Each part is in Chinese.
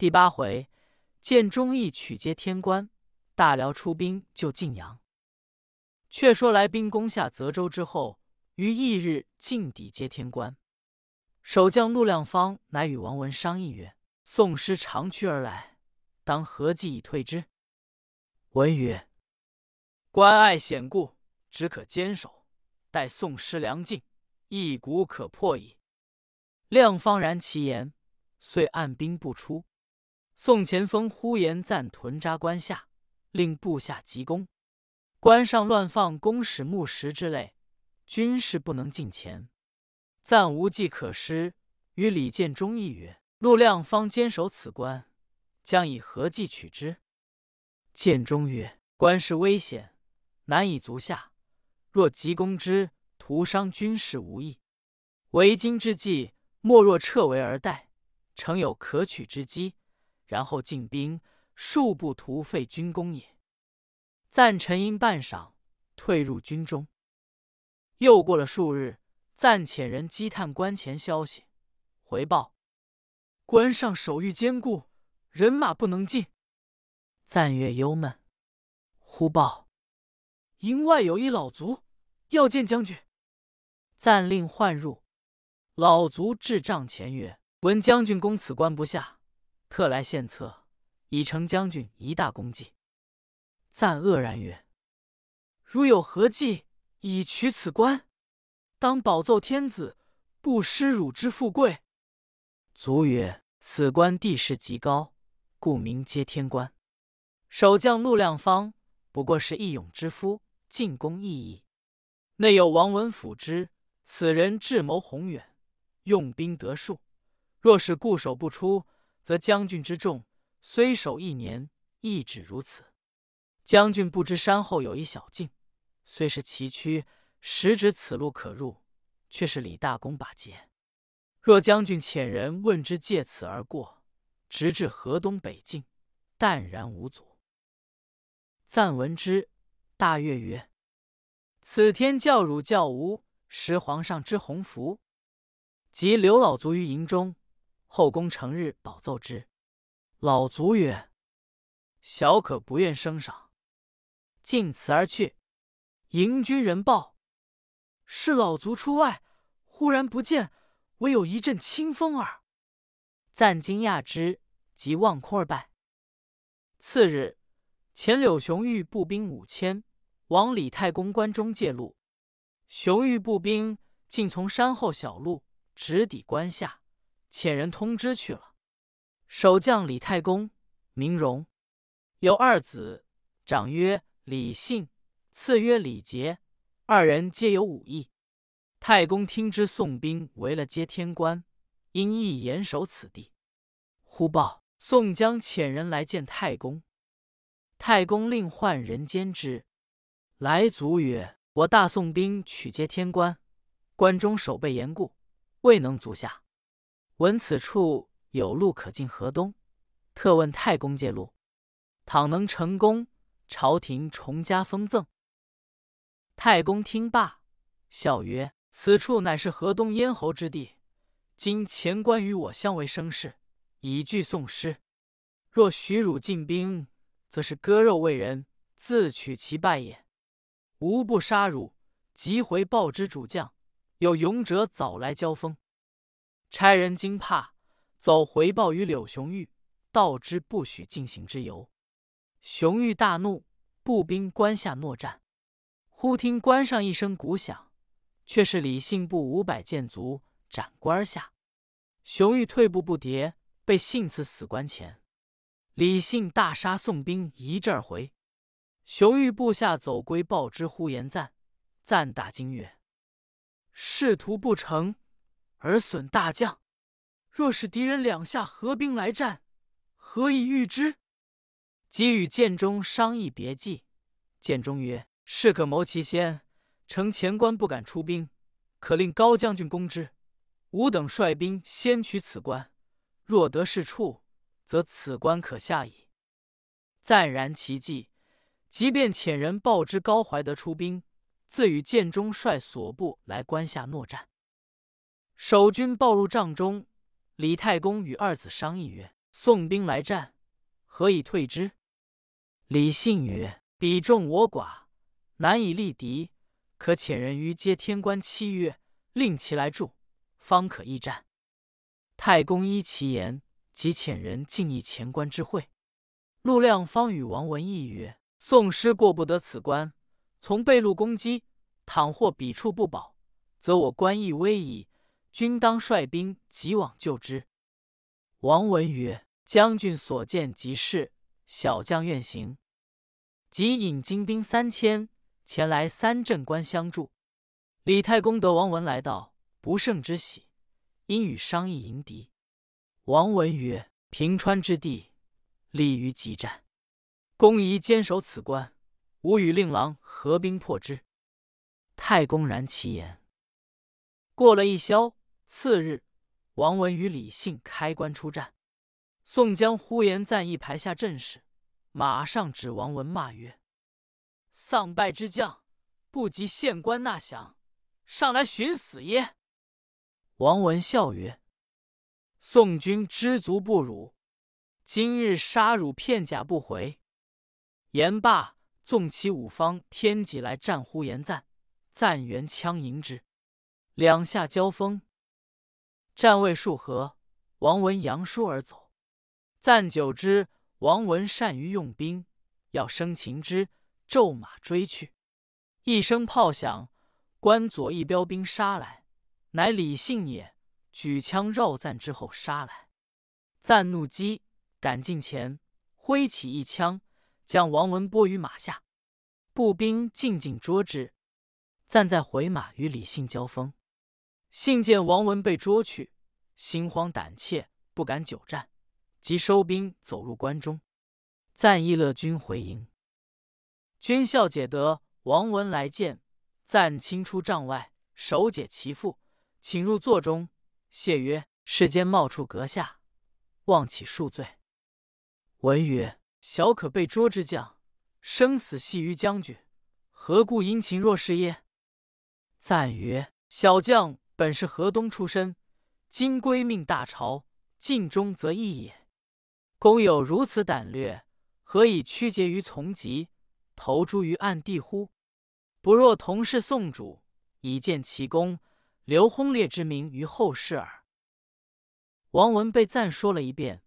第八回，见忠义取接天关，大辽出兵救晋阳。却说来兵攻下泽州之后，于翌日进抵接天关。守将陆亮方乃与王文商议曰：“宋师长驱而来，当何计以退之？”文曰：“关隘险固，只可坚守，待宋师粮尽，一鼓可破矣。”亮方然其言，遂按兵不出。宋前锋呼延赞屯扎关下，令部下急攻。关上乱放弓矢木石之类，军士不能近前。暂无计可施，与李建忠议曰：“陆亮方坚守此关，将以何计取之？”建忠曰：“关事危险，难以足下。若急攻之，徒伤军士无益。为今之计，莫若撤围而待，诚有可取之机，然后进兵，数不徒费军功也。”赞沉吟半晌，退入军中。又过了数日，赞遣人击探关前消息，回报关上守御坚固，人马不能进。赞月忧闷，忽报营外有一老卒要见将军。赞令唤入，老卒至帐前曰：“闻将军攻此关不下，特来献策，以成将军一大功绩。”赞愕然曰：“如有何计以取此关？当保奏天子，不失汝之富贵。”卒曰：“此关地势极高，故名接天关。守将陆亮方不过是义勇之夫，进攻异义。内有王文辅之，此人智谋宏远，用兵得数。若是固守不出，则将军之众虽守一年，亦止如此。”将军不知山后有一小径，虽是崎岖，实指此路可入，却是李大公把截。若将军遣人问之，借此而过，直至河东北境，淡然无阻。赞闻之，大悦曰：“此天教汝教吾，识皇上之鸿福。”即留老卒于营中，后宫成日保奏之。老卒曰：“小可不愿升赏。”尽辞而去。迎军人报，是老卒出外，忽然不见，唯有一阵清风耳。赞惊讶之，即望空而拜。次日，前柳雄玉步兵五千往李太公关中借路，雄玉步兵竟从山后小路直抵关下，遣人通知去了。守将李太公名荣，有二子，长曰。李信，次曰李杰，二人皆有武艺。太公听之宋兵围了接天关，因意严守此地。忽报宋江遣人来见太公，太公令唤人监之。来卒曰：“我大宋兵取接天关，关中守备严固，未能足下。闻此处有路可进河东，特问太公借路。倘能成功。”朝廷重加封赠。太公听罢，笑曰：“此处乃是河东咽喉之地，今前关与我相为生事，以拒宋师。若许汝进兵，则是割肉为人，自取其败也。吾不杀汝，即回报之主将，有勇者早来交锋。”差人惊怕，走回报于柳雄玉，道之不许进行之由。雄玉大怒，步兵关下诺战。忽听关上一声鼓响，却是李信部五百箭卒斩关下。雄玉退步不迭，被信刺死关前。李信大杀宋兵一阵回。雄玉部下走归报之呼延赞，赞大惊曰：“仕途不成，而损大将。若是敌人两下合兵来战，何以御之？”即与建中商议别计，建中曰：“士可谋其先，城前关不敢出兵，可令高将军攻之。吾等率兵先取此关，若得是处，则此关可下矣。”赞然其计，即便遣人报知高怀德出兵，自与建中率所部来关下诺战。守军报入帐中，李太公与二子商议曰：“宋兵来战，何以退之？”李信曰：“彼众我寡，难以力敌，可遣人于接天关七月，令其来助，方可一战。”太公依其言，即遣人进议前关之会。陆亮方与王文义曰：“宋师过不得此关，从背路攻击，倘或彼处不保，则我关亦危矣。君当率兵急往救之。”王文曰：“将军所见即是，小将愿行。”即引精兵三千前来三镇关相助。李太公得王文来到，不胜之喜。因与商议迎敌，王文曰：“平川之地，利于急战，公宜坚守此关。吾与令郎合兵破之。”太公然其言。过了一宵，次日，王文与李信开关出战。宋江、呼延赞一排下阵势，马上指王文骂曰：“丧败之将，不及县官纳降，上来寻死耶？”王文笑曰：“宋军知足不辱，今日杀汝片甲不回。”言罢，纵起五方天戟来战呼延赞，赞援枪迎之，两下交锋，战未数合，王文扬书而走。赞久之，王文善于用兵，要生擒之，骤马追去，一声炮响，关左一标兵杀来。乃李信也，举枪绕赞之后杀来。赞怒击，赶近前，挥起一枪，将王文拨于马下。步兵进进捉之。赞在回马与李信交锋，信见王文被捉去，心慌胆怯，不敢久战，即收兵走入关中。赞亦乐军回营。军校解得王文来见，赞亲出帐外，手解其腹。请入座中，谢曰：“世间冒出阁下，望起恕罪。”文曰：“小可被捉之将，生死系于将军，何故殷勤若是耶？”赞曰：“小将本是河东出身，今归命大朝，尽忠则义也。公有如此胆略，何以屈节于从籍，投诸于暗地乎？不若同是宋主，以见其功。”留轰烈之名于后世耳。王文被赞说了一遍，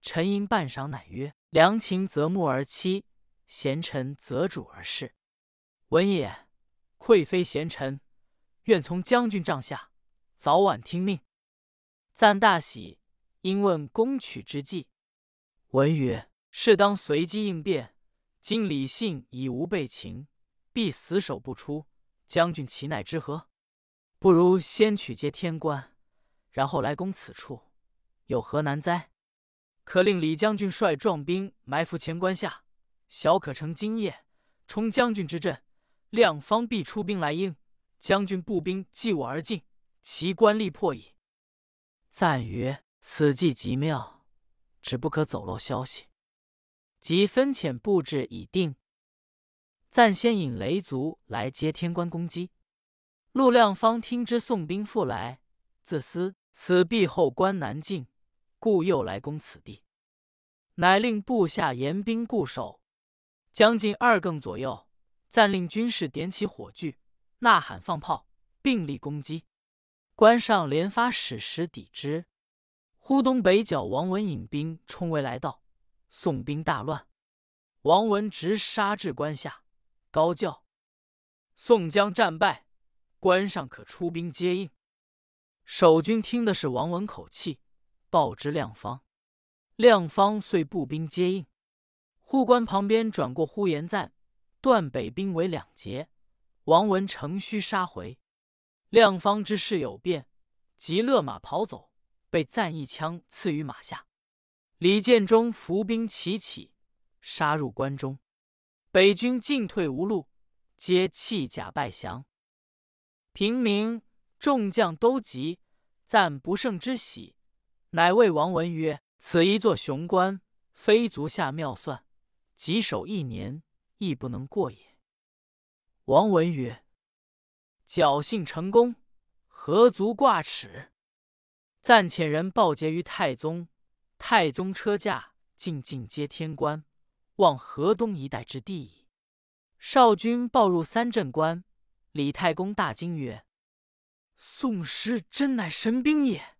沉吟半晌，乃曰：“良禽择木而栖，贤臣择主而事。文也，愧非贤臣，愿从将军帐下，早晚听命。”赞大喜，因问攻取之计。文曰：“适当随机应变。今李信已无备情，必死守不出。将军其奈之何？”不如先取接天关，然后来攻此处，有何难哉？可令李将军率壮兵埋伏前关下，小可乘今夜冲将军之阵，亮方必出兵来应。将军步兵继我而进，其官吏破矣。赞曰：“此计极妙，只不可走漏消息。”即分遣布置已定。暂先引雷族来接天官攻击。陆亮方听知宋兵复来，自思此必后关难进，故又来攻此地，乃令部下严兵固守。将近二更左右，暂令军士点起火炬，呐喊放炮，并力攻击。关上连发矢石抵之。忽东北角王文引兵冲围来到，宋兵大乱。王文直杀至关下，高叫：“宋江战败！”关上可出兵接应。守军听的是王文口气，报知亮方。亮方遂步兵接应。护关旁边转过呼延赞，断北兵为两截。王文乘虚杀回。亮方知事有变，即勒马跑走，被赞一枪刺于马下。李建忠伏兵齐起，杀入关中。北军进退无路，皆弃甲败降。平民众将都急，赞不胜之喜，乃谓王文曰：“此一座雄关，非足下妙算，即守一年，亦不能过也。”王文曰：“侥幸成功，何足挂齿？”暂遣人报捷于太宗，太宗车驾进进接天关，望河东一带之地矣。少君报入三镇关，李太公大惊曰：“宋师真乃神兵也！”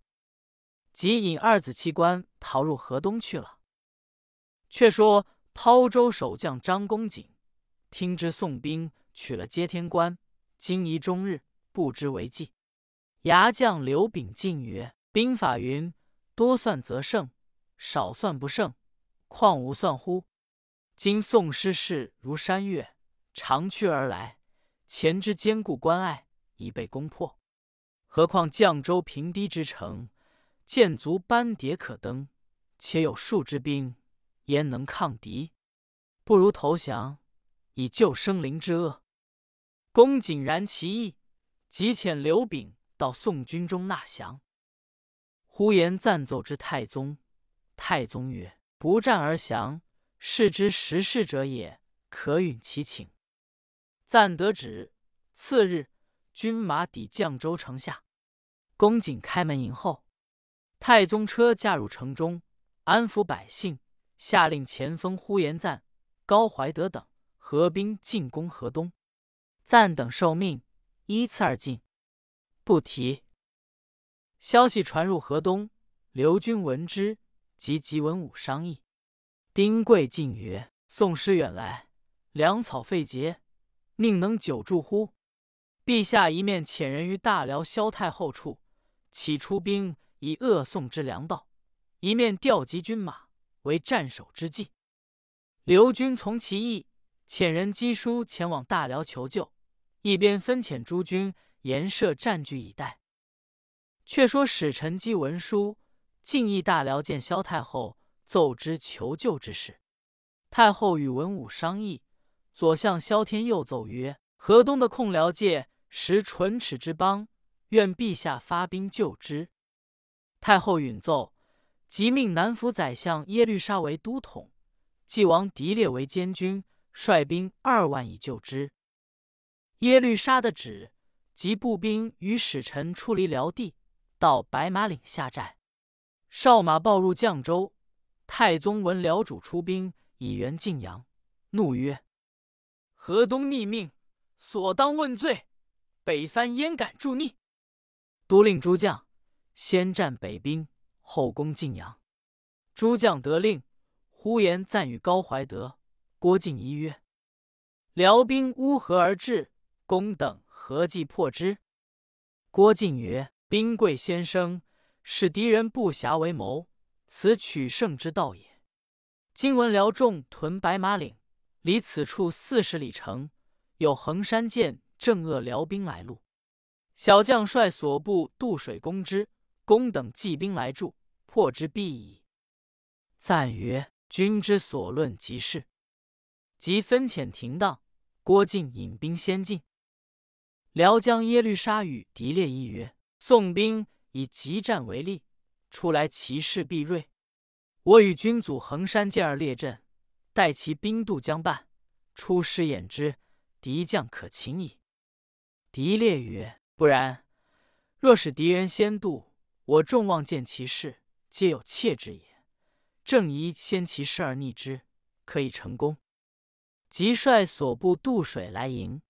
即引二子七官逃入河东去了。却说滔州守将张公瑾听知宋兵取了接天关，惊疑终日，不知为计。牙将刘秉进曰：“兵法云：多算则胜，少算不胜，况无算乎？今宋师势如山岳，长驱而来，前之坚固关隘已被攻破，何况绛州平堤之城？”建足班牒可登，且有数之兵，焉能抗敌？不如投降，以救生灵之恶。公瑾然其意，即遣刘秉到宋军中纳降。呼延赞奏之太宗，太宗曰：“不战而降，是之时事者也，可允其请。”赞得旨，次日，军马抵绛州城下，公瑾开门迎候。太宗车驾入城中，安抚百姓，下令前锋呼延赞、高怀德等合兵进攻河东。暂等受命，依次而进。不提。消息传入河东，刘军闻之，即急文武商议。丁贵进曰：“宋师远来，粮草废竭，宁能久住乎？陛下一面遣人于大辽萧太后处，起出兵。”以扼宋之粮道，一面调集军马为战守之计。刘军从其意，遣人赍书前往大辽求救，一边分遣诸军严设占据以待。却说使臣赍文书，进诣大辽见萧太后，奏之求救之事。太后与文武商议，左相萧天佑奏曰：“河东的控辽界实唇齿之邦，愿陛下发兵救之。”太后允奏，即命南府宰相耶律沙为都统，晋王狄烈为监军，率兵二万以救之。耶律沙的旨，即步兵与使臣出离辽地，到白马岭下寨。哨马报入绛州，太宗闻辽主出兵以援晋阳，怒曰：“河东逆命，所当问罪。北藩焉敢助逆？”都令诸将。先战北兵，后攻晋阳。诸将得令，呼延赞与高怀德、郭靖一曰：“辽兵乌合而至，公等何计破之？”郭靖曰：“兵贵先生，使敌人不暇为谋，此取胜之道也。今闻辽众屯白马岭，离此处四十里程，有横山涧正扼辽兵来路。小将率所部渡水攻之。”公等计兵来助，破之必矣。赞曰：“君之所论极是。”即分遣停当，郭靖引兵先进。辽将耶律沙与狄烈议曰：“宋兵以急战为利，出来其势必锐。我与君祖横山剑而列阵，待其兵渡江畔，出师掩之，敌将可擒矣。”狄烈曰：“不然，若使敌人先渡。”我众望见其势，皆有怯之也。正宜先其势而逆之，可以成功。即率所部渡水来迎。